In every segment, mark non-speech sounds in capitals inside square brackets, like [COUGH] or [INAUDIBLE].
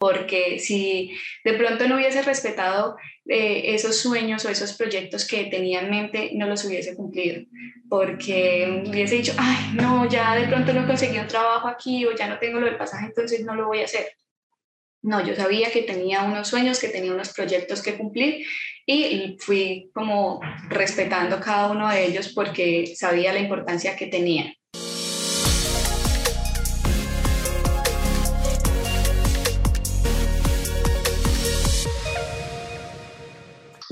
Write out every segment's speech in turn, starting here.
porque si de pronto no hubiese respetado eh, esos sueños o esos proyectos que tenía en mente, no los hubiese cumplido, porque hubiese dicho, ay, no, ya de pronto no conseguí un trabajo aquí o ya no tengo lo del pasaje, entonces no lo voy a hacer. No, yo sabía que tenía unos sueños, que tenía unos proyectos que cumplir y fui como respetando cada uno de ellos porque sabía la importancia que tenían.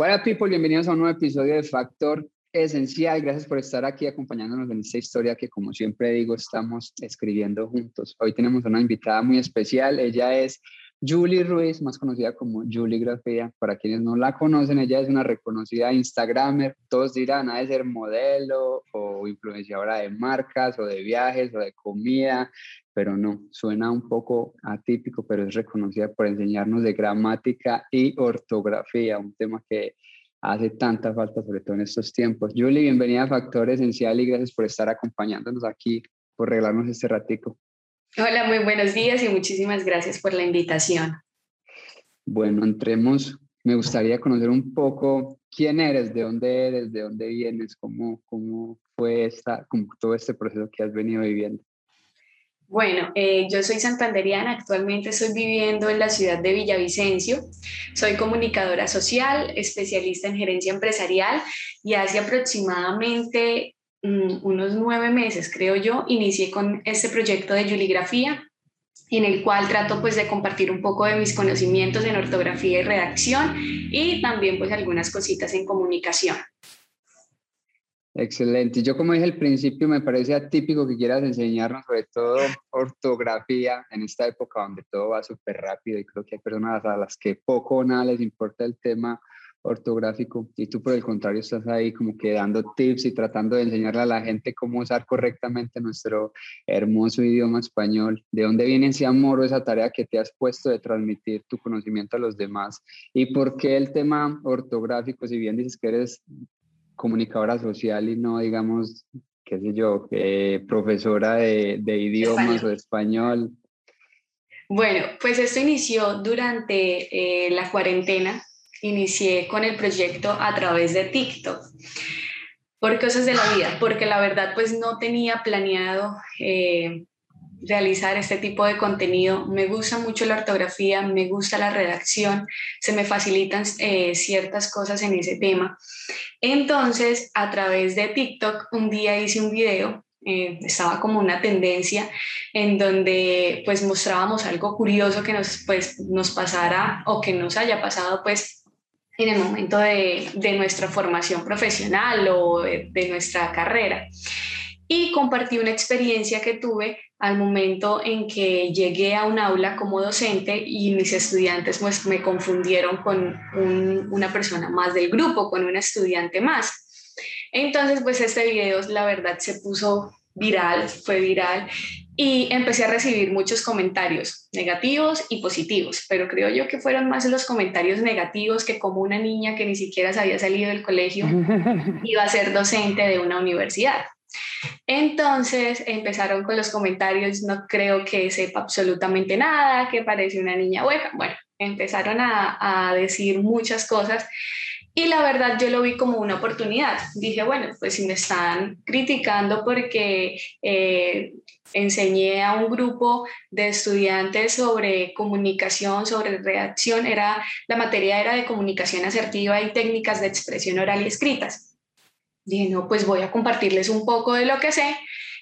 Hola people, bienvenidos a un nuevo episodio de Factor Esencial. Gracias por estar aquí acompañándonos en esta historia que como siempre digo estamos escribiendo juntos. Hoy tenemos una invitada muy especial. Ella es Julie Ruiz, más conocida como Julie Grafía. Para quienes no la conocen, ella es una reconocida Instagramer. Todos dirán, ha de ser modelo o influenciadora de marcas o de viajes o de comida pero no, suena un poco atípico, pero es reconocida por enseñarnos de gramática y ortografía, un tema que hace tanta falta, sobre todo en estos tiempos. Julie, bienvenida a Factor Esencial y gracias por estar acompañándonos aquí, por regalarnos este ratico. Hola, muy buenos días y muchísimas gracias por la invitación. Bueno, entremos. Me gustaría conocer un poco quién eres, de dónde eres, de dónde vienes, cómo, cómo fue esta, cómo todo este proceso que has venido viviendo. Bueno, eh, yo soy santanderiana, actualmente estoy viviendo en la ciudad de Villavicencio. Soy comunicadora social, especialista en gerencia empresarial y hace aproximadamente mm, unos nueve meses, creo yo, inicié con este proyecto de Juligrafía, en el cual trato pues de compartir un poco de mis conocimientos en ortografía y redacción y también pues algunas cositas en comunicación. Excelente. Yo como dije al principio, me parece atípico que quieras enseñarnos sobre todo ortografía en esta época donde todo va súper rápido y creo que hay personas a las que poco o nada les importa el tema ortográfico y tú por el contrario estás ahí como que dando tips y tratando de enseñarle a la gente cómo usar correctamente nuestro hermoso idioma español. ¿De dónde viene ese amor o esa tarea que te has puesto de transmitir tu conocimiento a los demás? ¿Y por qué el tema ortográfico, si bien dices que eres comunicadora social y no, digamos, qué sé yo, profesora de, idiomas o de español? Bueno, pues esto inició durante eh, la cuarentena. Inicié con el proyecto a través de TikTok por cosas de la vida, porque la verdad pues no tenía planeado eh, realizar este tipo de contenido. Me gusta mucho la ortografía, me gusta la redacción, se me facilitan eh, ciertas cosas en ese tema. Entonces, a través de TikTok, un día hice un video, eh, estaba como una tendencia en donde pues mostrábamos algo curioso que nos, pues, nos pasara o que nos haya pasado pues en el momento de, de nuestra formación profesional o de nuestra carrera y compartí una experiencia que tuve al momento en que llegué a un aula como docente y mis estudiantes pues, me confundieron con una persona más del grupo, con un estudiante más. Entonces, pues este video, la verdad, se puso viral, fue viral y empecé a recibir muchos comentarios negativos y positivos, pero creo yo que fueron más los comentarios negativos que como una niña que ni siquiera se había salido del colegio [LAUGHS] iba a ser docente de una universidad. Entonces empezaron con los comentarios, no creo que sepa absolutamente nada, que parece una niña hueca. Bueno, empezaron a, decir muchas cosas y la verdad yo lo vi como una oportunidad. Dije, bueno, pues si me están criticando porque eh, enseñé a un grupo de estudiantes sobre comunicación, sobre redacción, era, la materia era de comunicación asertiva y técnicas de expresión oral y escritas dije, no, pues voy a compartirles un poco de lo que sé,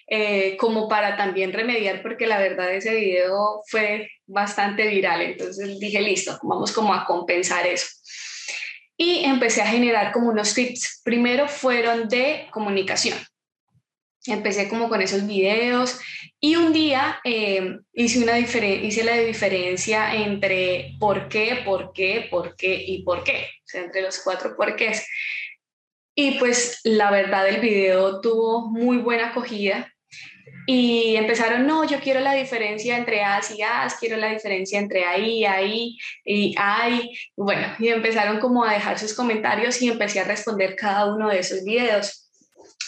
eh, como para también remediar, porque la verdad ese video fue bastante viral, entonces dije, listo, vamos como a compensar eso. Y empecé a generar como unos tips. Primero fueron de comunicación. Empecé como con esos videos y un día eh, hice, una hice la diferencia entre por qué, por qué, por qué y por qué, o sea, entre los cuatro porqués. Y pues la verdad el video tuvo muy buena acogida y empezaron, no, yo quiero la diferencia entre as y as, quiero la diferencia entre ahí, ahí y ahí. Bueno, y empezaron como a dejar sus comentarios y empecé a responder cada uno de esos videos.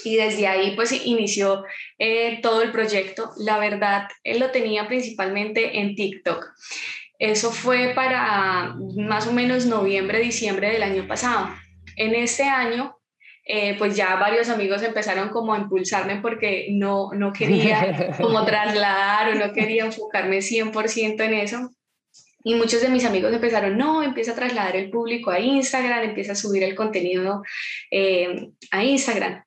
Y desde ahí pues inició eh, todo el proyecto. La verdad, él lo tenía principalmente en TikTok. Eso fue para más o menos noviembre, diciembre del año pasado. En este año, eh, pues ya varios amigos empezaron como a impulsarme porque no, no quería [LAUGHS] como trasladar o no quería enfocarme 100% en eso. Y muchos de mis amigos empezaron, no, empieza a trasladar el público a Instagram, empieza a subir el contenido eh, a Instagram.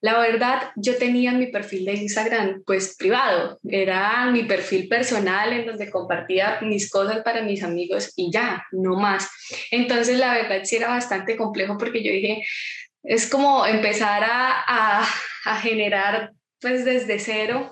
La verdad, yo tenía mi perfil de Instagram pues privado, era mi perfil personal en donde compartía mis cosas para mis amigos y ya, no más. Entonces, la verdad sí era bastante complejo porque yo dije, es como empezar a, a, generar pues desde cero.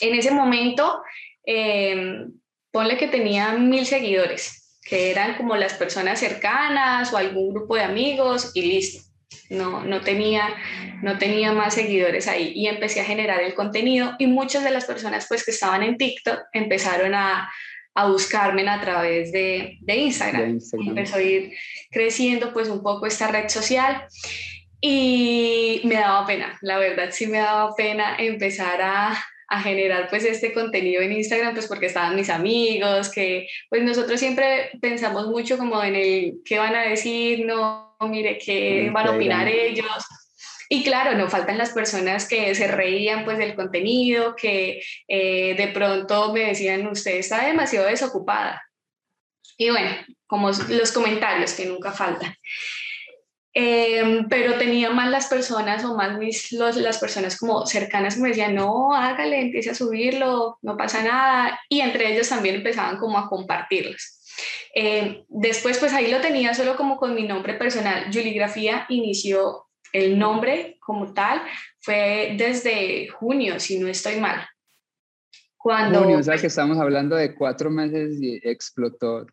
En ese momento, eh, ponle que tenía mil seguidores, que eran como las personas cercanas o algún grupo de amigos y listo. No, no, tenía, no tenía más seguidores ahí y empecé a generar el contenido y muchas de las personas pues que estaban en TikTok empezaron a, a buscarme a través de, de Instagram. Empezó a ir creciendo pues un poco esta red social y me daba pena, la verdad sí me daba pena empezar a, a generar pues este contenido en Instagram, pues porque estaban mis amigos, que pues nosotros siempre pensamos mucho como en el qué van a decir, no, mire, qué van a opinar ellos. Y claro, no faltan las personas que se reían pues del contenido, que eh, de pronto me decían, usted está demasiado desocupada. Y bueno, como los comentarios que nunca faltan. Em, pero tenía más las personas o más mis, los, las personas como cercanas me decían, no, hágale, empiece a subirlo, no pasa nada. Y entre ellos también empezaban como a compartirlos. Em, después, pues ahí lo tenía solo como con mi nombre personal. Juligrafía inició el nombre como tal, fue desde junio, si no estoy mal. Cuando, junio, o sea que estamos hablando de cuatro meses y explotó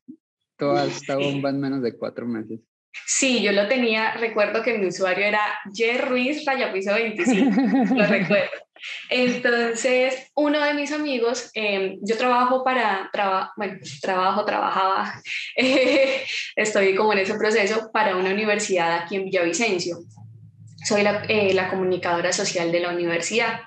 toda esta bomba en menos de cuatro meses. Sí, yo lo tenía, recuerdo que mi usuario era J. Ruiz Rayapiso 25, lo [LAUGHS] recuerdo. Entonces, uno de mis amigos, em, yo trabajo para, bueno, trabajo, trabajaba, [LAUGHS] estoy como en ese proceso para una universidad aquí en Villavicencio. Soy la, eh, la comunicadora social de la universidad.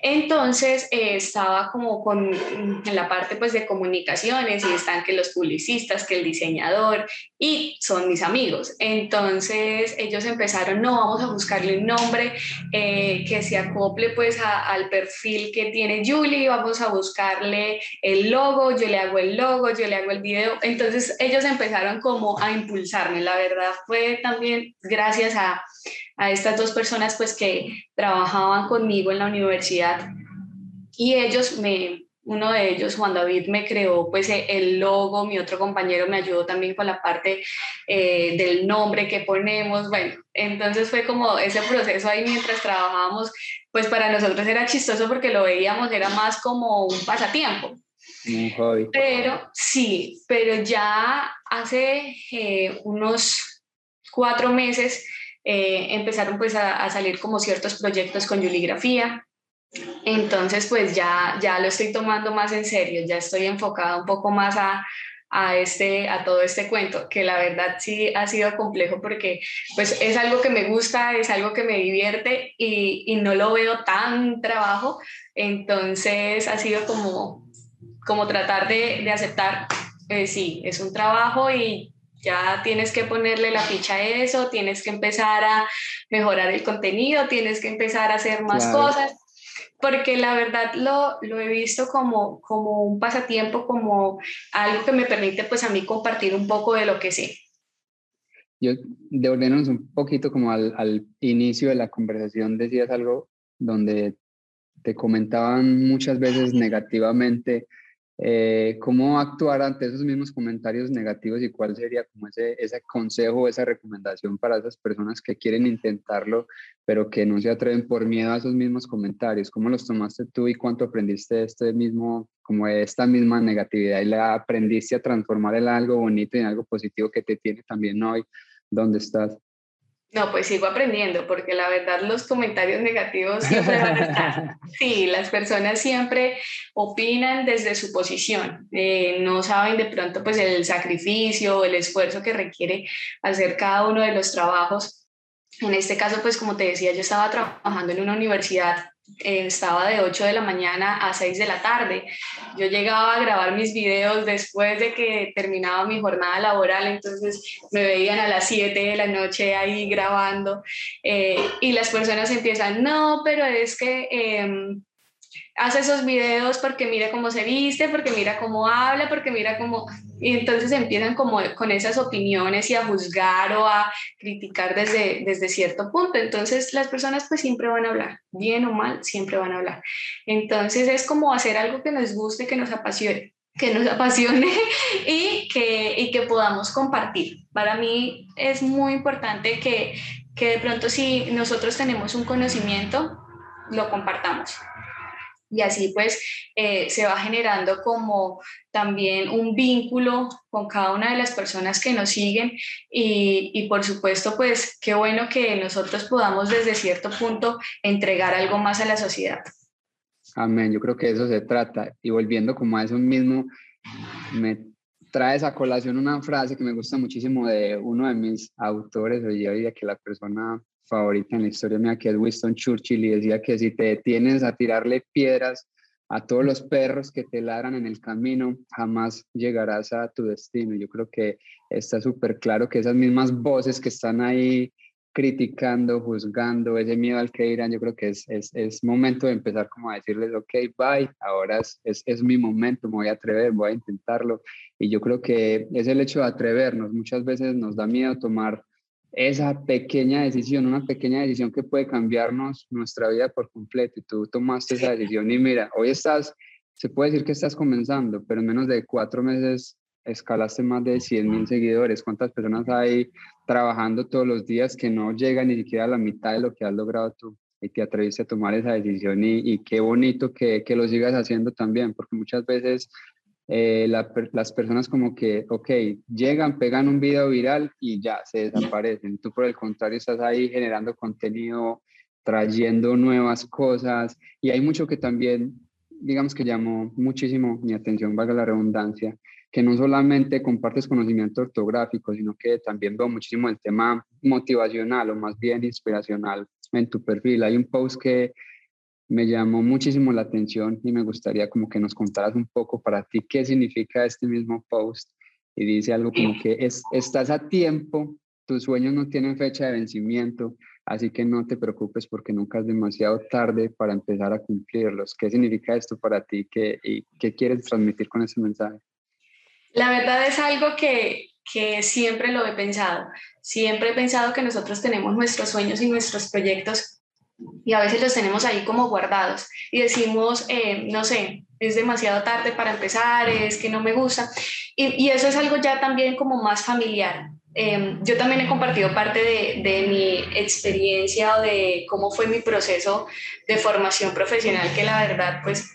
Entonces eh, estaba como con, en la parte pues de comunicaciones y están que los publicistas, que el diseñador y son mis amigos. Entonces ellos empezaron, no, vamos a buscarle un nombre eh, que se acople pues al perfil que tiene Julie, vamos a buscarle el logo, yo le hago el logo, yo le hago el video. Entonces ellos empezaron como a impulsarme. La verdad fue también gracias a a estas dos personas pues que trabajaban conmigo en la universidad y ellos me, uno de ellos, Juan David, me creó pues el logo, mi otro compañero me ayudó también con la parte eh, del nombre que ponemos, bueno, entonces fue como ese proceso ahí mientras trabajábamos, pues para nosotros era chistoso porque lo veíamos, era más como un pasatiempo. Un hobby. Pero sí, pero ya hace eh, unos cuatro meses eh, empezaron pues a, salir como ciertos proyectos con yuligrafía. Entonces pues ya, ya lo estoy tomando más en serio, ya estoy enfocada un poco más a, a, este, a todo este cuento, que la verdad sí ha sido complejo porque pues es algo que me gusta, es algo que me divierte y, y no lo veo tan trabajo, entonces ha sido como, como tratar de, de aceptar, eh, sí, es un trabajo y ya tienes que ponerle la ficha a eso, tienes que empezar a mejorar el contenido, tienes que empezar a hacer más cosas, porque la verdad lo, lo, he visto como, como un pasatiempo, como algo que me permite pues a mí compartir un poco de lo que sé. Yo, devolviéndonos un poquito como al, al inicio de la conversación, decías algo donde te comentaban muchas veces negativamente eh, cómo actuar ante esos mismos comentarios negativos y cuál sería como ese, ese consejo, esa recomendación para esas personas que quieren intentarlo, pero que no se atreven por miedo a esos mismos comentarios. ¿Cómo los tomaste tú y cuánto aprendiste este mismo, como esta misma negatividad y la aprendiste a transformar en algo bonito y en algo positivo que te tiene también hoy donde estás? No, pues sigo aprendiendo, porque la verdad los comentarios negativos siempre van a estar. [LAUGHS] Sí, las personas siempre opinan desde su posición, eh, no saben de pronto pues el sacrificio, el esfuerzo que requiere hacer cada uno de los trabajos. En este caso, pues como te decía, yo estaba trabajando en una universidad estaba de 8 de la mañana a 6 de la tarde. Yo llegaba a grabar mis videos después de que terminaba mi jornada laboral, entonces me veían a las 7 de la noche ahí grabando eh, y las personas empiezan, no, pero es que... Em, hace esos videos porque mira cómo se viste, porque mira cómo habla, porque mira cómo... Y entonces empiezan como con esas opiniones y a juzgar o a criticar desde, desde cierto punto. Entonces las personas pues siempre van a hablar, bien o mal, siempre van a hablar. Entonces es como hacer algo que nos guste, que nos apasione que nos apasione [LAUGHS] y que, y que podamos compartir. Para mí es muy importante que, que de pronto si nosotros tenemos un conocimiento, lo compartamos y así pues eh, se va generando como también un vínculo con cada una de las personas que nos siguen y, y, por supuesto pues qué bueno que nosotros podamos desde cierto punto entregar algo más a la sociedad. Amén, yo creo que eso se trata y volviendo como a eso mismo, me trae esa colación una frase que me gusta muchísimo de uno de mis autores, hoy día que la persona favorita en la historia mía, que es Winston Churchill, y decía que si te detienes a tirarle piedras a todos los perros que te ladran en el camino, jamás llegarás a tu destino. Yo creo que está súper claro que esas mismas voces que están ahí criticando, juzgando, ese miedo al que dirán, yo creo que es, es, es, momento de empezar como a decirles, ok, bye, ahora es, es, es, mi momento, me voy a atrever, voy a intentarlo. Y yo creo que es el hecho de atrevernos. Muchas veces nos da miedo tomar esa pequeña decisión, una pequeña decisión que puede cambiarnos nuestra vida por completo. Y tú tomaste esa decisión y mira, hoy estás, se puede decir que estás comenzando, pero en menos de cuatro meses escalaste más de 100 mil seguidores. ¿Cuántas personas hay trabajando todos los días que no llegan ni siquiera a la mitad de lo que has logrado tú? Y te atreviste a tomar esa decisión y, y qué bonito que, que, lo sigas haciendo también, porque muchas veces eh, las personas como que, ok, llegan, pegan un video viral y ya se desaparecen. Tú por el contrario estás ahí generando contenido, trayendo nuevas cosas y hay mucho que también, digamos que llamó muchísimo mi atención, valga la redundancia, que no solamente compartes conocimiento ortográfico, sino que también veo muchísimo el tema motivacional o más bien inspiracional en tu perfil. Hay un post que me llamó muchísimo la atención y me gustaría como que nos contaras un poco para ti qué significa este mismo post y dice algo como que es, estás a tiempo, tus sueños no tienen fecha de vencimiento, así que no te preocupes porque nunca es demasiado tarde para empezar a cumplirlos. ¿Qué significa esto para ti ¿Qué, y qué quieres transmitir con ese mensaje? La verdad es algo que, que siempre lo he pensado. Siempre he pensado que nosotros tenemos nuestros sueños y nuestros proyectos y a veces los tenemos ahí como guardados y decimos, eh, no sé, es demasiado tarde para empezar, es que no me gusta. Y, y eso es algo ya también como más familiar. Eh, yo también he compartido parte de, de, mi experiencia o de cómo fue mi proceso de formación profesional, que la verdad pues,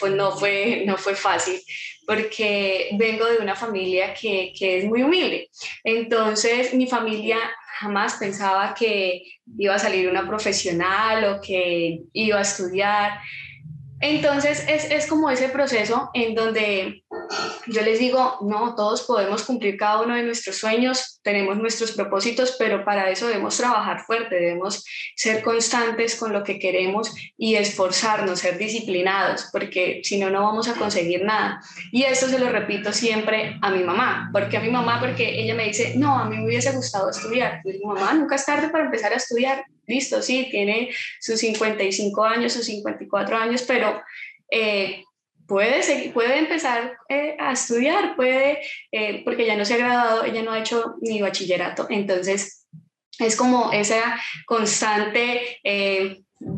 pues no, fue, no fue fácil, porque vengo de una familia que, que es muy humilde. Entonces mi familia jamás pensaba que iba a salir una profesional o que iba a estudiar. Entonces es, es, como ese proceso en donde yo les digo, no, todos podemos cumplir cada uno de nuestros sueños, tenemos nuestros propósitos, pero para eso debemos trabajar fuerte, debemos ser constantes con lo que queremos y esforzarnos, ser disciplinados, porque si no, no vamos a conseguir nada. Y esto se lo repito siempre a mi mamá, porque a mi mamá, porque ella me dice, no, a mí me hubiese gustado estudiar. Yo digo, mamá, nunca es tarde para empezar a estudiar listo, sí, tiene sus 55 años, sus 54 años, pero eh, puede, puede empezar eh, a estudiar, puede, eh, porque ya no se ha graduado, ella no ha hecho ni bachillerato, entonces es como esa constante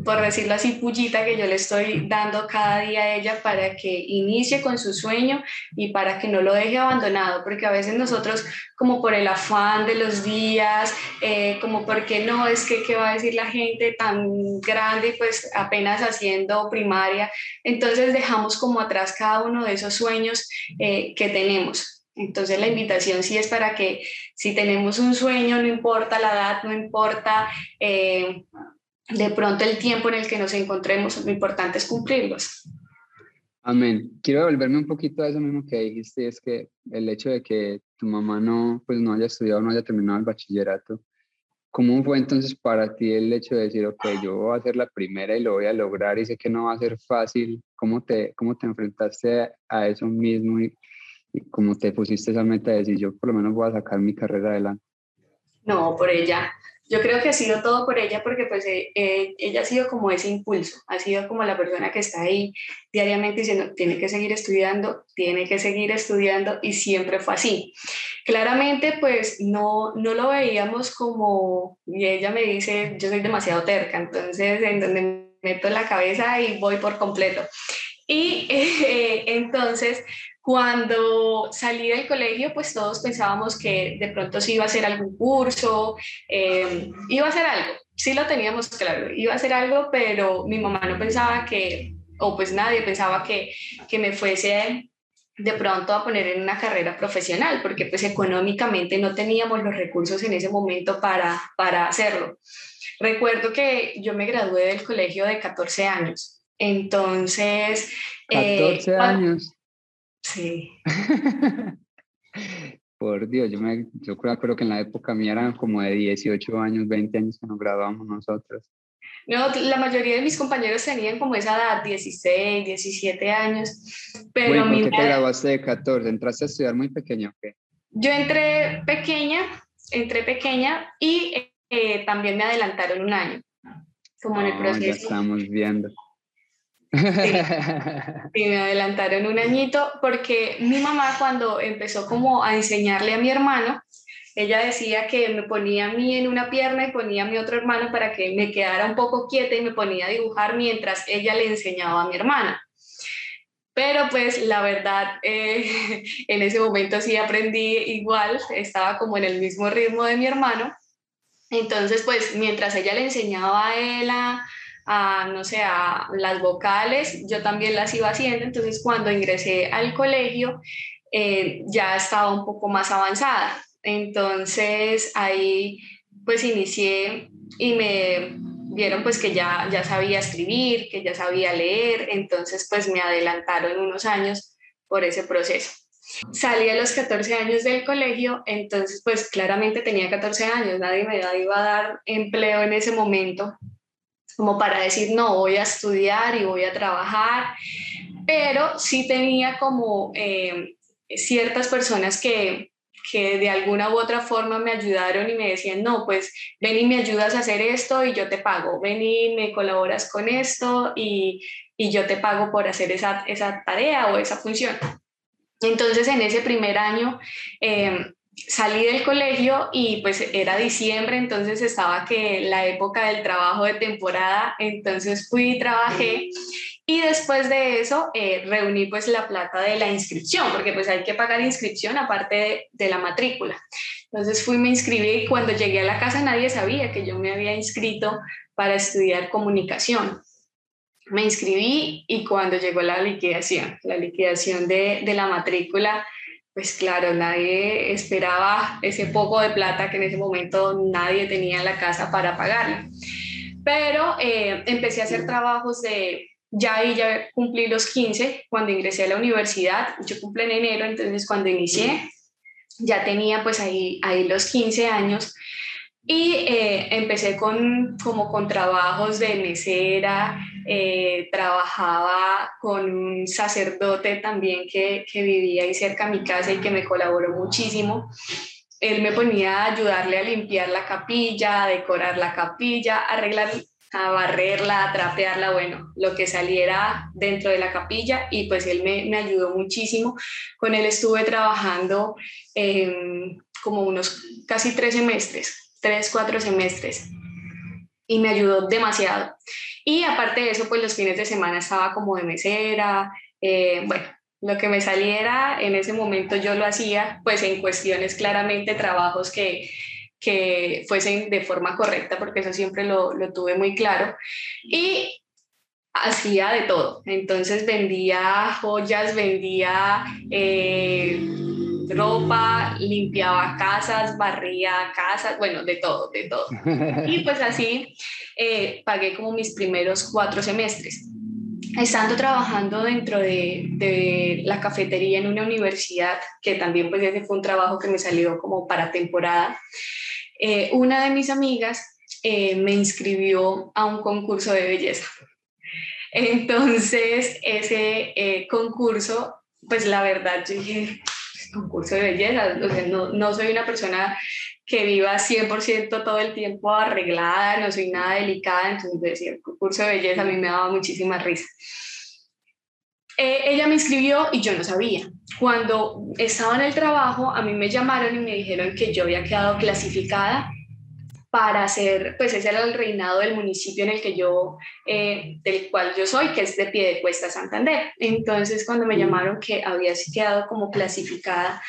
por decirlo así, pullita que yo le estoy dando cada día a ella para que inicie con su sueño y para que no lo deje abandonado, porque a veces nosotros como por el afán de los días, eh, como porque no, es que qué va a decir la gente tan grande y pues apenas haciendo primaria, entonces dejamos como atrás cada uno de esos sueños eh, que tenemos. Entonces la invitación sí es para que si tenemos un sueño, no importa la edad, no importa eh, de pronto el tiempo en el que nos encontremos, lo importante es cumplirlos. Amén. Quiero volverme un poquito a eso mismo que dijiste, es que el hecho de que tu mamá no, pues no haya estudiado, no haya terminado el bachillerato, ¿Cómo fue entonces para ti el hecho de decir, ok, yo voy a hacer la primera y lo voy a lograr y sé que no va a ser fácil? ¿Cómo te, cómo te enfrentaste a eso mismo y, y cómo te pusiste esa meta de decir, yo por lo menos voy a sacar mi carrera adelante? No, por ella. Yo creo que ha sido todo por ella porque pues eh, eh, ella ha sido como ese impulso, ha sido como la persona que está ahí diariamente diciendo, tiene que seguir estudiando, tiene que seguir estudiando y siempre fue así. Claramente pues no, no lo veíamos como, y ella me dice, yo soy demasiado terca, entonces en donde meto la cabeza y voy por completo. Y [LAUGHS] eh, entonces cuando salí del colegio, pues todos pensábamos que de pronto sí iba a hacer algún curso, eh, iba a hacer algo, sí lo teníamos claro, iba a hacer algo, pero mi mamá no pensaba que, o pues nadie pensaba que, que me fuese de pronto a poner en una carrera profesional, porque pues económicamente no teníamos los recursos en ese momento para, para hacerlo. Recuerdo que yo me gradué del colegio de 14 años, entonces... 14 eh, años. Sí. [LAUGHS] Por Dios, yo, me, yo creo, que en la época mía eran como de 18 años, 20 años que nos graduamos nosotros. No, la mayoría de mis compañeros tenían como esa edad, 16, 17 años. Pero ¿Por qué te graduaste de 14? ¿Entraste a estudiar muy pequeño o qué? Yo entré pequeña, entré pequeña y eh, también me adelantaron un año, como en el proceso. Ya estamos viendo. Sí, me adelantaron un añito porque mi mamá cuando empezó como a enseñarle a mi hermano, ella decía que me ponía a mí en una pierna y ponía a mi otro hermano para que me quedara un poco quieta y me ponía a dibujar mientras ella le enseñaba a mi hermana. Pero pues la verdad, eh, [LAUGHS] en ese momento sí aprendí igual, estaba como en el mismo ritmo de mi hermano. Entonces pues mientras ella le enseñaba a él a, no sé, a las vocales, yo también las iba haciendo, entonces cuando ingresé al colegio eh, ya estaba un poco más avanzada, entonces ahí pues inicié y me vieron pues que ya, ya sabía escribir, que ya sabía leer, entonces pues me adelantaron unos años por ese proceso. Salí a los 14 años del colegio, entonces pues claramente tenía 14 años, nadie me iba a dar empleo en ese momento, como para decir, no, voy a estudiar y voy a trabajar, pero sí tenía como eh, ciertas personas que, que de alguna u otra forma me ayudaron y me decían, no, pues ven y me ayudas a hacer esto y yo te pago, ven y me colaboras con esto y, y yo te pago por hacer esa, esa, tarea o esa función. Entonces, en ese primer año, eh, salí del colegio y pues era diciembre, entonces estaba que la época del trabajo de temporada, entonces fui y trabajé y después de eso eh, reuní pues la plata de la inscripción, porque pues hay que pagar inscripción aparte de, de la matrícula. Entonces fui, me inscribí y cuando llegué a la casa nadie sabía que yo me había inscrito para estudiar comunicación. Me inscribí y cuando llegó la liquidación, la liquidación de, de la matrícula, pues claro, nadie esperaba ese poco de plata que en ese momento nadie tenía en la casa para pagarla. Pero eh, empecé a hacer trabajos de, ya ahí ya cumplí los 15 cuando ingresé a la universidad, yo cumplí en enero, entonces cuando inicié ya tenía pues ahí, ahí los 15 años y eh, empecé con, como con trabajos de mesera, eh, trabajaba con un sacerdote también que, que vivía ahí cerca de mi casa y que me colaboró muchísimo. Él me ponía a ayudarle a limpiar la capilla, a decorar la capilla, a arreglar, a barrerla, a trapearla, bueno, lo que saliera dentro de la capilla y pues él me, me ayudó muchísimo. Con él estuve trabajando em, como unos casi tres semestres tres, cuatro semestres y me ayudó demasiado. Y aparte de eso, pues los fines de semana estaba como de mesera, eh, bueno, lo que me saliera en ese momento yo lo hacía, pues en cuestiones claramente trabajos que, que fuesen de forma correcta, porque eso siempre lo, lo tuve muy claro. Y hacía de todo. Entonces vendía joyas, vendía... Eh, ropa, limpiaba casas, barría casas, bueno, de todo, de todo. Y pues así eh, pagué como mis primeros cuatro semestres. Estando trabajando dentro de, de, la cafetería en una universidad, que también pues ese fue un trabajo que me salió como para temporada, eh, una de mis amigas eh, me inscribió a un concurso de belleza. Entonces, ese concurso, pues la verdad, yo dije, concurso de belleza, no, no soy una persona que viva 100% todo el tiempo arreglada, no soy nada delicada, entonces decir, el concurso de belleza a mí me daba muchísima risa. ella me inscribió y yo no sabía. Cuando estaba en el trabajo, a mí me llamaron y me dijeron que yo había quedado clasificada para hacer, pues ese era el reinado del municipio en el que yo, eh, del cual yo soy, que es de pie de cuesta Santander. Entonces, cuando me llamaron que había quedado como clasificada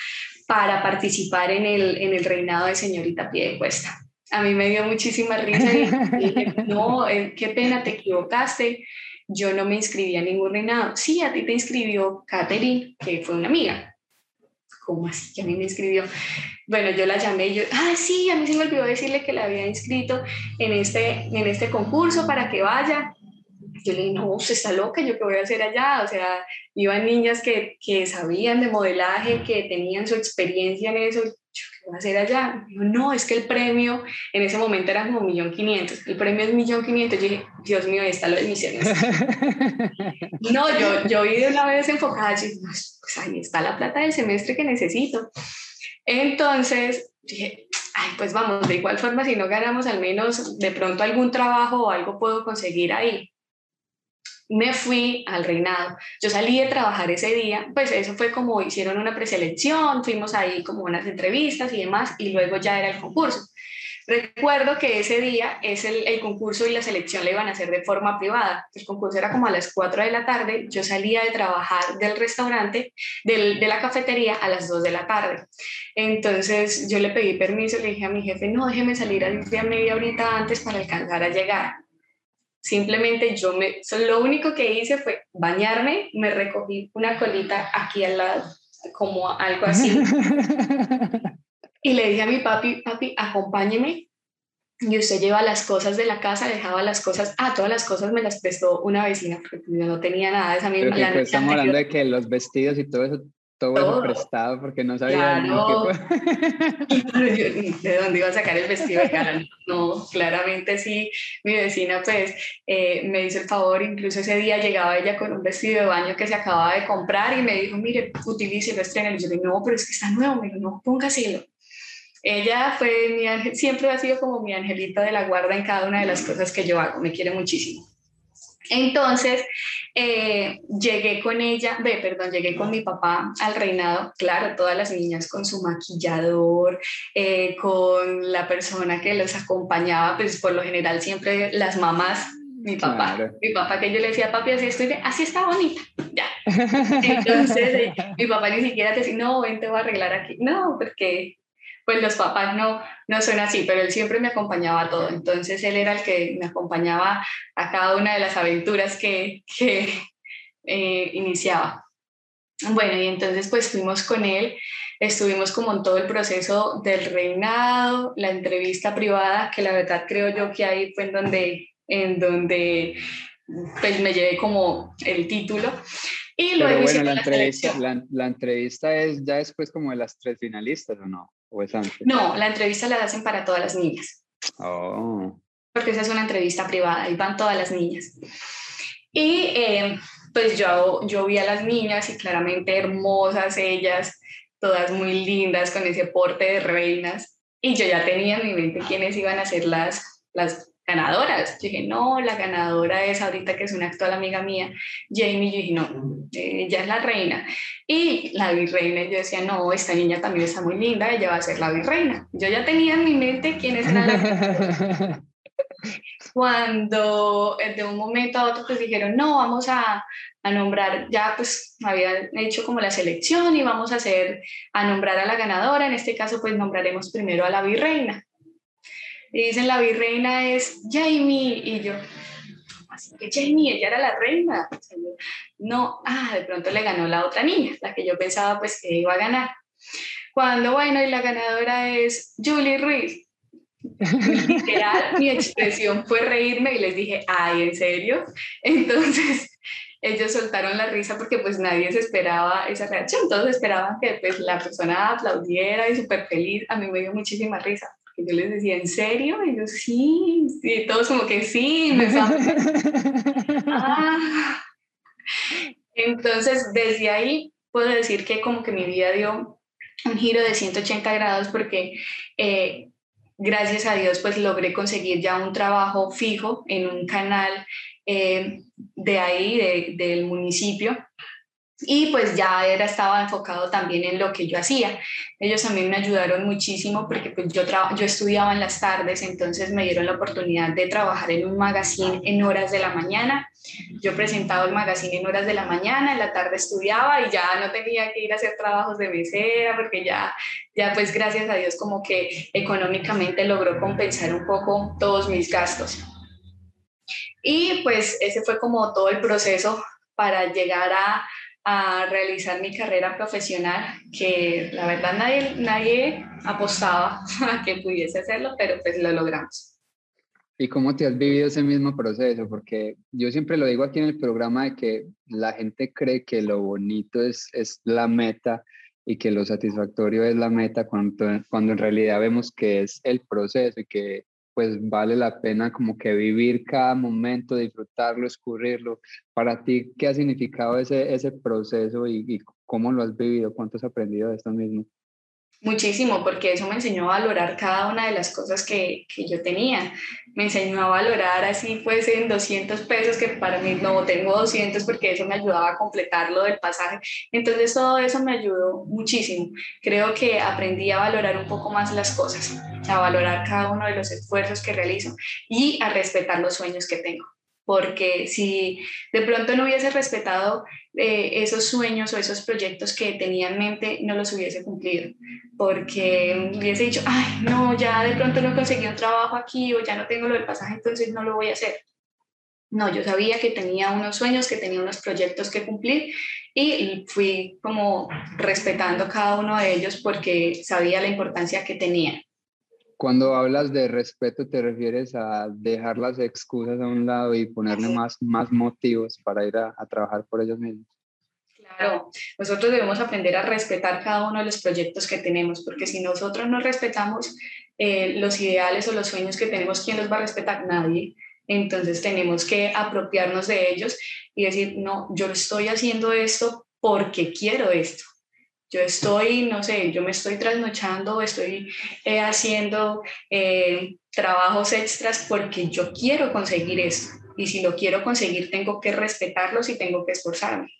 para participar en el, en el reinado de señorita pie de cuesta. A mí me dio muchísima risa y [LAUGHS] dije, no, eh, qué pena, te equivocaste. Yo no me inscribí a ningún reinado. Sí, a ti te inscribió Catherine, que fue una amiga. ¿Cómo así que a mí me inscribió? Bueno, yo la llamé y yo, ah, sí, a mí se me olvidó decirle que la había inscrito en este, en este concurso para que vaya. Yo le dije, no, usted está loca, ¿yo qué voy a hacer allá? O sea, iban niñas que, que sabían de modelaje, que tenían su experiencia en eso, ¿qué voy a hacer allá? no, es que el premio en ese momento era como millón quinientos, el premio es millón quinientos, yo dije, Dios mío, ahí está lo de misiones. [LAUGHS] no, yo, yo vi de una vez enfocada, dije, pues ahí está la plata del semestre que necesito. Entonces dije, ay, pues vamos, de igual forma, si no ganamos al menos de pronto algún trabajo o algo puedo conseguir ahí me fui al reinado. Yo salí de trabajar ese día, pues eso fue como hicieron una preselección, fuimos ahí como unas entrevistas y demás, y luego ya era el concurso. Recuerdo que ese día es el, el, concurso y la selección la iban a hacer de forma privada. El concurso era como a las 4 de la tarde. Yo salía de trabajar del restaurante, del, de la cafetería, a las 2 de la tarde. Entonces yo le pedí permiso, le dije a mi jefe, no, déjeme salir a media horita antes para alcanzar a llegar. Simplemente yo me, lo único que hice fue bañarme, me recogí una colita aquí al lado, como algo así. [LAUGHS] y le dije a mi papi, papi, acompáñeme. Y usted lleva las cosas de la casa, dejaba las cosas, ah, todas las cosas me las prestó una vecina, porque yo no tenía nada de esa misma. Pero estamos hablando de que los vestidos y todo eso todo, prestado porque no sabía claro. [LAUGHS] de dónde iba a sacar el vestido de cara. No, claramente sí, mi vecina pues eh, me hizo el favor, incluso ese día llegaba ella con un vestido de baño que se acababa de comprar y me dijo, mire, utilice lo estreno. Y yo le dije, no, pero es que está nuevo, me dijo, no, póngaselo. Ella fue mi ángel, siempre ha sido como mi angelita de la guarda en cada una de las cosas que yo hago, me quiere muchísimo. Entonces, eh, llegué con ella, ve, perdón, llegué con mi papá al reinado, claro, todas las niñas con su maquillador, eh, con la persona que los acompañaba, pues por lo general siempre las mamás, mi papá, mi papá que yo le decía, papi, así estoy, así está bonita, ya. Entonces, eh, mi papá ni siquiera te decía, no, ven, te voy a arreglar aquí, no, porque pues los papás no, no son así, pero él siempre me acompañaba a todo. Entonces él era el que me acompañaba a cada una de las aventuras que, que eh, iniciaba. Bueno, y entonces pues fuimos con él, estuvimos como en todo el proceso del reinado, la entrevista privada, que la verdad creo yo que ahí fue en donde, en donde pues me llevé como el título. Y luego bueno, la, entrevista, la, la, entrevista es ya después como de las tres finalistas, ¿o no? ¿O es antes? No, la entrevista la hacen para todas las niñas. Oh. Porque esa es una entrevista privada y van todas las niñas. Y eh, pues yo, yo vi a las niñas y claramente hermosas ellas, todas muy lindas, con ese porte de reinas. Y yo ya tenía en mi mente quiénes iban a ser las, las ganadoras. Yo dije, no, la ganadora es ahorita que es una actual amiga mía, Jamie. Yo dije, no, ella es la reina. Y la virreina, yo decía, no, esta niña también está muy linda, ella va a ser la virreina. Yo ya tenía en mi mente quiénes eran las [LAUGHS] [LAUGHS] Cuando eh, de un momento a otro pues dijeron, no, vamos a, a nombrar, ya pues habían hecho como la selección y vamos a hacer, a nombrar a la ganadora, en este caso pues nombraremos primero a la virreina y dicen la virreina es Jamie, y yo, así que Jamie, ella era la reina. no, ah, de pronto le ganó la otra niña, la que yo pensaba pues que iba a ganar. Cuando, bueno, y la ganadora es Julie Ruiz. [LAUGHS] Literal, mi expresión fue reírme y les dije, ay, ¿en serio? Entonces, [LAUGHS] ellos soltaron la risa porque pues nadie se esperaba esa reacción, todos esperaban que pues la persona aplaudiera y súper feliz, a mí me dio muchísima risa, Yo les decía, ¿en serio? Y yo, sí, y todos como que sí, me [LAUGHS] ah. [LAUGHS] Entonces, desde ahí puedo decir que como que mi vida dio un giro de 180 grados porque eh, gracias a Dios pues logré conseguir ya un trabajo fijo en un canal eh, de ahí, del municipio, y pues ya era, estaba enfocado también en lo que yo hacía. Ellos también me ayudaron muchísimo porque pues yo, yo estudiaba en las tardes, entonces me dieron la oportunidad de trabajar en un magazine en horas de la mañana. Yo presentaba el magazine en horas de la mañana, en la tarde estudiaba y ya no tenía que ir a hacer trabajos de mesera porque ya, ya pues gracias a Dios como que económicamente logró compensar un poco todos mis gastos. Y pues ese fue como todo el proceso para llegar a, a realizar mi carrera profesional, que la verdad nadie, nadie apostaba [LAUGHS] a que pudiese hacerlo, pero pues lo logramos. ¿Y cómo te has vivido ese mismo proceso? Porque yo siempre lo digo aquí en el programa de que la gente cree que lo bonito es, es la meta y que lo satisfactorio es la meta cuando, cuando en realidad vemos que es el proceso y que pues vale la pena como que vivir cada momento, disfrutarlo, escurrirlo. Para ti, ¿qué ha significado ese, ese proceso y, cómo lo has vivido? ¿Cuánto has aprendido de esto mismo? Muchísimo, porque eso me enseñó a valorar cada una de las cosas que, que, yo tenía. Me enseñó a valorar así fuesen 200 pesos, que para mí no tengo 200 porque eso me ayudaba a completar lo del pasaje. Entonces todo eso me ayudó muchísimo. Creo que aprendí a valorar un poco más las cosas, a valorar cada uno de los esfuerzos que realizo y a respetar los sueños que tengo porque si de pronto no hubiese respetado eh, esos sueños o esos proyectos que tenía en mente, no los hubiese cumplido, porque hubiese dicho, ay, no, ya de pronto no conseguí un trabajo aquí o ya no tengo lo del pasaje, entonces no lo voy a hacer. No, yo sabía que tenía unos sueños, que tenía unos proyectos que cumplir y fui como respetando cada uno de ellos porque sabía la importancia que tenían. Cuando hablas de respeto, ¿te refieres a dejar las excusas a un lado y ponerle más, más motivos para ir a, trabajar por ellos mismos? Claro, nosotros debemos aprender a respetar cada uno de los proyectos que tenemos, porque si nosotros no respetamos eh, los ideales o los sueños que tenemos, ¿quién los va a respetar? Nadie. Entonces tenemos que apropiarnos de ellos y decir, no, yo estoy haciendo esto porque quiero esto yo estoy, no sé, yo me estoy trasnochando, estoy eh, haciendo eh, trabajos extras porque yo quiero conseguir esto. Y si lo quiero conseguir, tengo que respetarlos y tengo que esforzarme.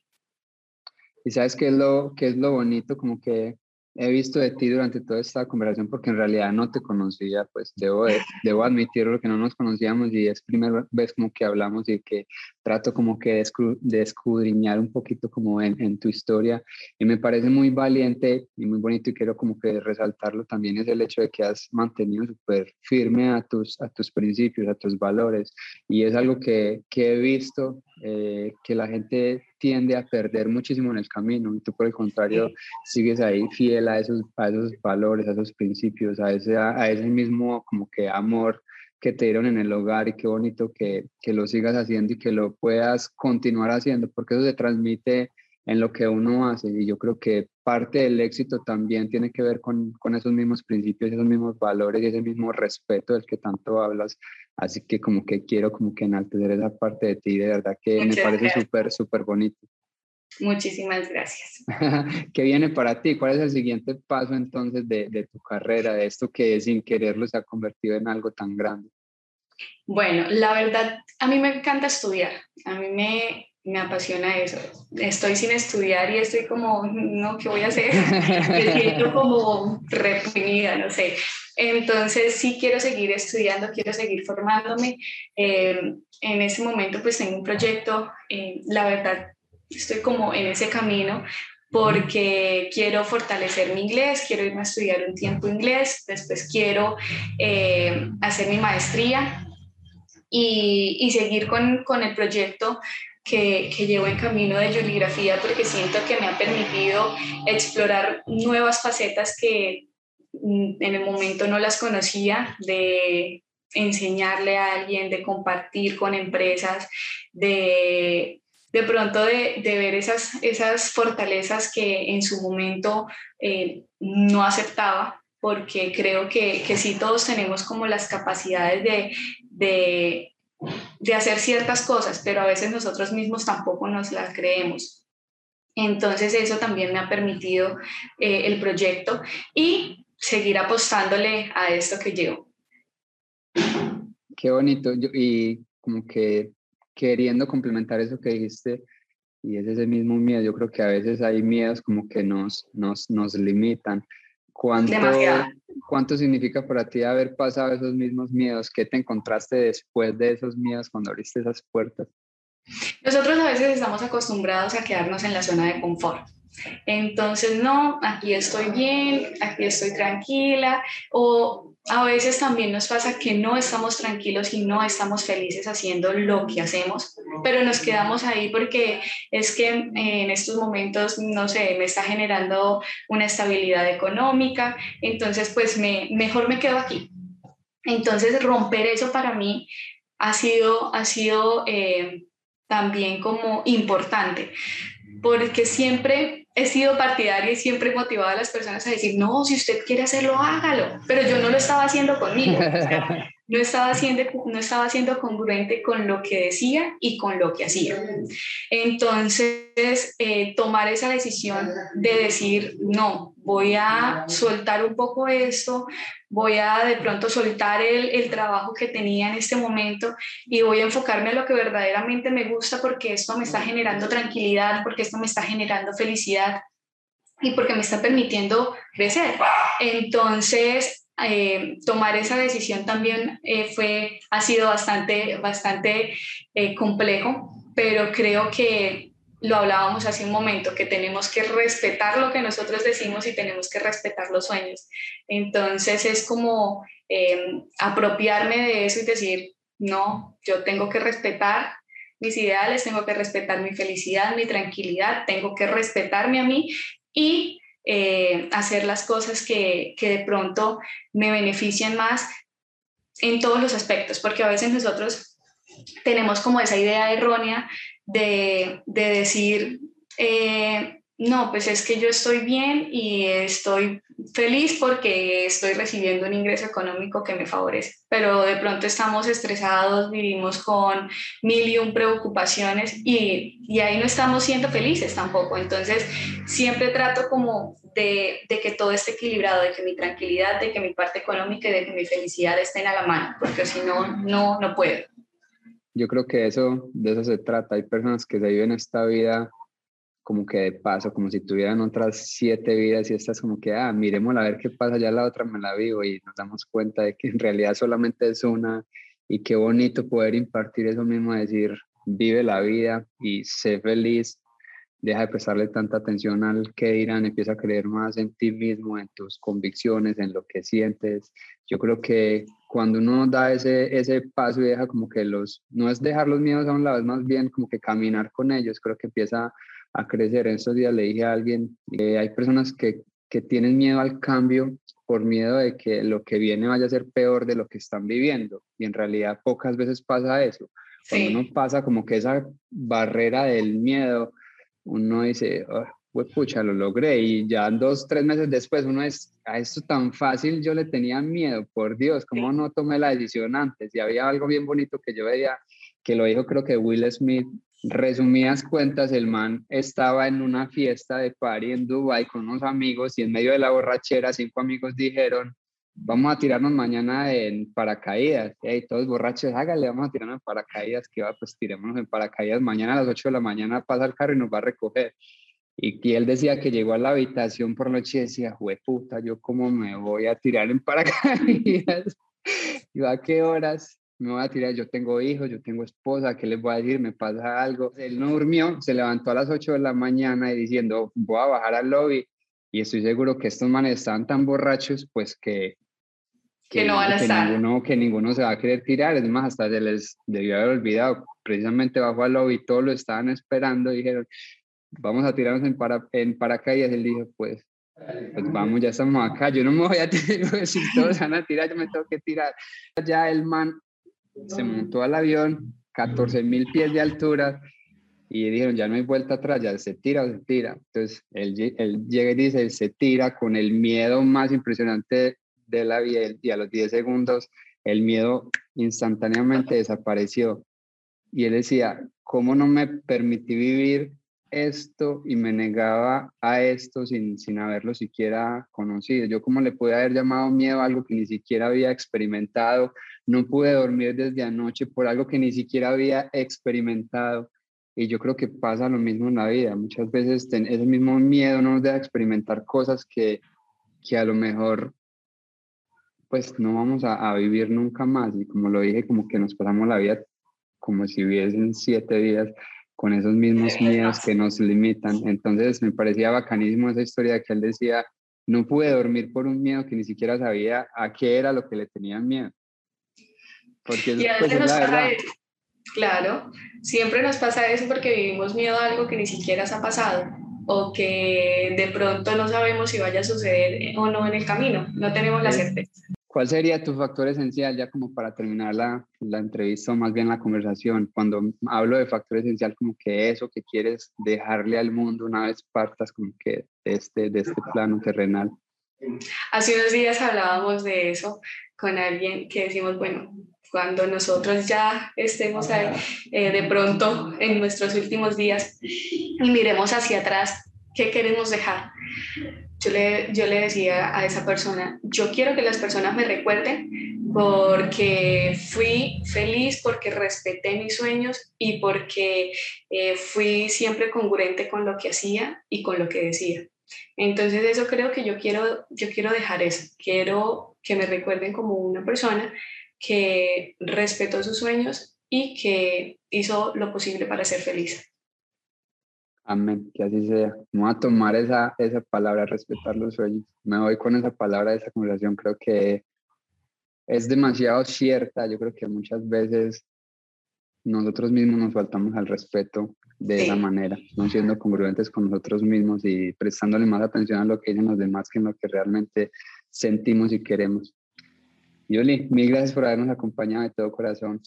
¿Y sabes qué es lo, qué es lo bonito? Como que he visto de ti durante toda esta conversación porque en realidad no te conocía, pues debo, debo admitirlo que no nos conocíamos y es primera vez como que hablamos y que trato como que de escudriñar un poquito como en, en, tu historia y me parece muy valiente y muy bonito y quiero como que resaltarlo también es el hecho de que has mantenido súper firme a tus, a tus principios, a tus valores y es algo que, que he visto eh, que la gente tiende a perder muchísimo en el camino y tú por el contrario sigues ahí fiel a esos, a esos valores, a esos principios, a ese, a ese mismo como que amor que te dieron en el hogar y qué bonito que, que lo sigas haciendo y que lo puedas continuar haciendo porque eso se transmite en lo que uno hace y yo creo que parte del éxito también tiene que ver con, con esos mismos principios, esos mismos valores y ese mismo respeto del que tanto hablas Así que como que quiero como que enaltecer esa parte de ti, de verdad que me parece súper, súper bonito. Muchísimas gracias. [LAUGHS] ¿Qué viene para ti? ¿Cuál es el siguiente paso entonces de, de, tu carrera, de esto que sin quererlo se ha convertido en algo tan grande? Bueno, la verdad, a mí me encanta estudiar. A mí me, me apasiona eso. Estoy sin estudiar y estoy como, no, ¿qué voy a hacer? [LAUGHS] Me siento como reprimida, no sé. Entonces sí quiero seguir estudiando, quiero seguir formándome. Eh, en ese momento pues tengo un proyecto, eh, la verdad estoy como en ese camino porque quiero fortalecer mi inglés, quiero irme a estudiar un tiempo inglés, después quiero eh, hacer mi maestría y, y seguir con, con el proyecto que, que, llevo en camino de juligrafía porque siento que me ha permitido explorar nuevas facetas que mm, en el momento no las conocía, de enseñarle a alguien, de compartir con empresas, de de pronto de, de, ver esas, esas fortalezas que en su momento eh, no aceptaba porque creo que, que sí todos tenemos como las capacidades de, de, de hacer ciertas cosas, pero a veces nosotros mismos tampoco nos las creemos. Entonces eso también me ha permitido eh, el proyecto y seguir apostándole a esto que llevo. Qué bonito. y como que queriendo complementar eso que dijiste, y es ese mismo miedo, yo creo que a veces hay miedos como que nos, nos, nos limitan. ¿Cuánto, ¿Cuánto significa para ti haber pasado esos mismos miedos? ¿Qué te encontraste después de esos miedos cuando abriste esas puertas? Nosotros a veces estamos acostumbrados a quedarnos en la zona de confort. Entonces, no, aquí estoy bien, aquí estoy tranquila, o a veces también nos pasa que no estamos tranquilos y no estamos felices haciendo lo que hacemos, pero nos quedamos ahí porque es que eh, en estos momentos, no sé, me está generando una estabilidad económica, entonces pues me, mejor me quedo aquí. Entonces romper eso para mí ha sido, ha sido eh, también como importante, porque siempre he sido partidaria y siempre he motivado a las personas a decir, no, si usted quiere hacerlo, hágalo, pero yo no lo estaba haciendo conmigo. No estaba, haciendo, no estaba siendo congruente con lo que decía y con lo que hacía. Entonces, eh, tomar esa decisión de decir, no, voy a soltar un poco esto, voy a de pronto soltar el, el, trabajo que tenía en este momento y voy a enfocarme a lo que verdaderamente me gusta porque esto me está generando tranquilidad, porque esto me está generando felicidad y porque me está permitiendo crecer. Entonces, eh, tomar esa decisión también eh, fue, ha sido bastante, bastante eh, complejo, pero creo que lo hablábamos hace un momento, que tenemos que respetar lo que nosotros decimos y tenemos que respetar los sueños. Entonces es como apropiarme de eso y decir, no, yo tengo que respetar mis ideales, tengo que respetar mi felicidad, mi tranquilidad, tengo que respetarme a mí y eh, hacer las cosas que, que, de pronto me benefician más en todos los aspectos, porque a veces nosotros tenemos como esa idea errónea de, de decir, eh, no, pues es que yo estoy bien y estoy feliz porque estoy recibiendo un ingreso económico que me favorece, pero de pronto estamos estresados, vivimos con mil y un preocupaciones y, y ahí no estamos siendo felices tampoco. Entonces, siempre trato como de, de, que todo esté equilibrado, de que mi tranquilidad, de que mi parte económica y de que mi felicidad estén a la mano, porque si no, no, no puedo. Yo creo que eso, de eso se trata. Hay personas que se viven esta vida como que de paso, como si tuvieran otras siete vidas y estas como que, ah, miremos a ver qué pasa, ya la otra me la vivo y nos damos cuenta de que en realidad solamente es una y qué bonito poder impartir eso mismo, decir, vive la vida y sé feliz, deja de prestarle tanta atención al que dirán, empieza a creer más en ti mismo, en tus convicciones, en lo que sientes. Yo creo que cuando uno da ese, ese paso y deja como que los, no es dejar los miedos a un lado, es más bien como que caminar con ellos, creo que empieza a crecer. En estos días le dije a alguien que hay personas que, que tienen miedo al cambio por miedo de que lo que viene vaya a ser peor de lo que están viviendo. Y en realidad pocas veces pasa eso. Cuando uno pasa como que esa barrera del miedo, uno dice, pues pucha, lo logré. Y ya dos, tres meses después uno es, a esto tan fácil yo le tenía miedo, por Dios, ¿cómo no tomé la decisión antes? Y había algo bien bonito que yo veía, que lo dijo creo que Will Smith Resumidas cuentas, el man estaba en una fiesta de party en Dubai con unos amigos y en medio de la borrachera cinco amigos dijeron, vamos a tirarnos mañana en paracaídas. Y todos borrachos, hágale, vamos a tirarnos en paracaídas, que va, pues tirémonos en paracaídas. Mañana a las 8 de la mañana pasa el carro y nos va a recoger. Y, él decía que llegó a la habitación por noche y decía, jue puta, ¿yo cómo me voy a tirar en [LAUGHS] paracaídas? ¿Y a qué horas? Me voy a tirar, yo tengo hijos, yo tengo esposa, ¿qué les voy a decir? Me pasa algo. Él no durmió, se levantó a las 8 de la mañana y diciendo, voy a bajar al lobby y estoy seguro que estos manes están tan borrachos, pues que... Que, no van a estar. Ninguno, que ninguno se va a querer tirar, es más, hasta se les debió haber olvidado. Precisamente bajó al lobby, todos lo estaban esperando, dijeron, vamos a tirarnos en, para, en paracaídas. Él dijo, pues pues vamos, ya estamos acá, yo no me voy a [LAUGHS] tirar, si todos van a tirar, yo me tengo que tirar. Ya el man se montó al avión, 14 mil pies de altura, y dijeron, ya no hay vuelta atrás, ya se tira se tira. Entonces, él, él llega y dice, se tira con el miedo más impresionante de la vida y a los 10 segundos el miedo instantáneamente desapareció. Y él decía, ¿cómo no me permití vivir esto y me negaba a esto sin, sin haberlo siquiera conocido? Yo como le pude haber llamado miedo a algo que ni siquiera había experimentado, no pude dormir desde anoche por algo que ni siquiera había experimentado. Y yo creo que pasa lo mismo en la vida. Muchas veces ese mismo miedo no nos deja experimentar cosas que, que a lo mejor pues no vamos a, vivir nunca más. Y como lo dije, como que nos pasamos la vida como si viviesen siete días con esos mismos miedos que nos limitan. Entonces me parecía bacanísimo esa historia que él decía, no pude dormir por un miedo que ni siquiera sabía a qué era lo que le tenían miedo. Porque y a pues, veces nos pasa eso. Claro, siempre nos pasa eso porque vivimos miedo a algo que ni siquiera se ha pasado o que de pronto no sabemos si vaya a suceder o no en el camino, no tenemos la certeza. ¿Cuál sería tu factor esencial ya como para terminar la, la, entrevista o más bien la conversación? Cuando hablo de factor esencial, como que eso que quieres dejarle al mundo una vez partas como que de este, de este plano terrenal. Hace unos días hablábamos de eso con alguien que decimos, bueno, cuando nosotros ya estemos ahí, eh, de pronto en nuestros últimos días y miremos hacia atrás, ¿qué queremos dejar? yo le, yo le decía a esa persona, yo quiero que las personas me recuerden porque fui feliz, porque respeté mis sueños y porque eh, fui siempre congruente con lo que hacía y con lo que decía. Entonces eso creo que yo quiero, yo quiero dejar eso, quiero que me recuerden como una persona que respetó sus sueños y que hizo lo posible para ser feliz. Amén, que así sea. Vamos a tomar esa, esa palabra, respetar los sueños. Me voy con esa palabra de esa conversación. Creo que es demasiado cierta. Yo creo que muchas veces nosotros mismos nos faltamos al respeto de esa manera, no siendo congruentes con nosotros mismos y prestándole más atención a lo que dicen los demás que en lo que realmente sentimos y queremos. Yoli, mil gracias por habernos acompañado de todo corazón.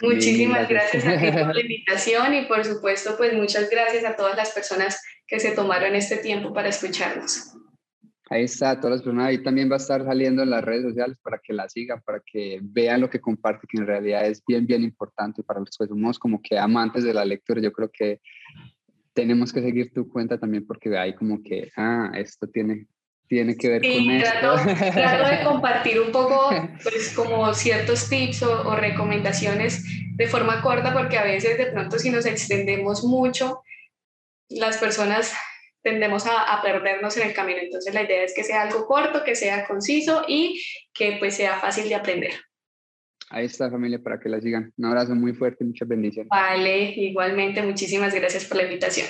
Muchísimas gracias. a ti [LAUGHS] por la invitación y por supuesto, pues muchas gracias a todas las personas que se tomaron este tiempo para escucharnos. Ahí está, todas las personas, ahí también va a estar saliendo en las redes sociales para que la sigan, para que vean lo que comparte, que en realidad es bien, bien importante para los que somos como que amantes de la lectura. Yo creo que tenemos que seguir tu cuenta también porque ahí como que, ah, esto tiene tiene que ver con trato, Trato de [LAUGHS] compartir un poco, pues, como ciertos tips o, recomendaciones de forma corta, porque a veces de pronto si nos extendemos mucho, las personas tendemos a, a, perdernos en el camino. Entonces la idea es que sea algo corto, que sea conciso y que pues sea fácil de aprender. Ahí está familia para que la sigan. Un abrazo muy fuerte, muchas bendiciones. Vale, igualmente, muchísimas gracias por la invitación.